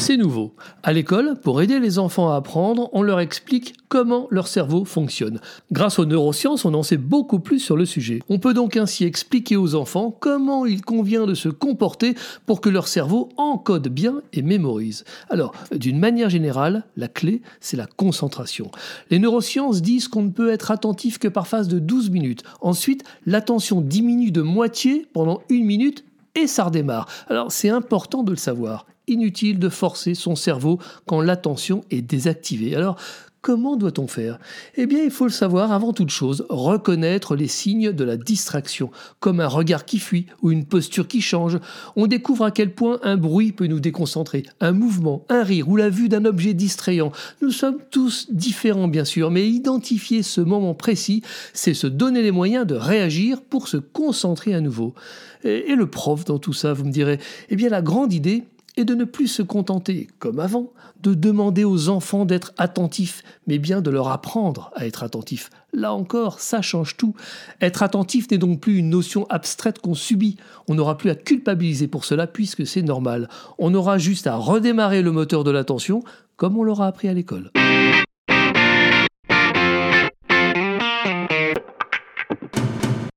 C'est nouveau. À l'école, pour aider les enfants à apprendre, on leur explique comment leur cerveau fonctionne. Grâce aux neurosciences, on en sait beaucoup plus sur le sujet. On peut donc ainsi expliquer aux enfants comment il convient de se comporter pour que leur cerveau encode bien et mémorise. Alors, d'une manière générale, la clé, c'est la concentration. Les neurosciences disent qu'on ne peut être attentif que par phase de 12 minutes. Ensuite, l'attention diminue de moitié pendant une minute et ça redémarre. Alors c'est important de le savoir. Inutile de forcer son cerveau quand l'attention est désactivée. Comment doit-on faire? Eh bien, il faut le savoir avant toute chose, reconnaître les signes de la distraction, comme un regard qui fuit ou une posture qui change. On découvre à quel point un bruit peut nous déconcentrer, un mouvement, un rire ou la vue d'un objet distrayant. Nous sommes tous différents, bien sûr, mais identifier ce moment précis, c'est se donner les moyens de réagir pour se concentrer à nouveau. Et, le prof dans tout ça, vous me direz Eh bien, la grande idée, et de ne plus se contenter, comme avant, de demander aux enfants d'être attentifs, mais bien de leur apprendre à être attentifs. Là encore, ça change tout. Être attentif n'est donc plus une notion abstraite qu'on subit. On n'aura plus à culpabiliser pour cela puisque c'est normal. On aura juste à redémarrer le moteur de l'attention comme on l'aura appris à l'école.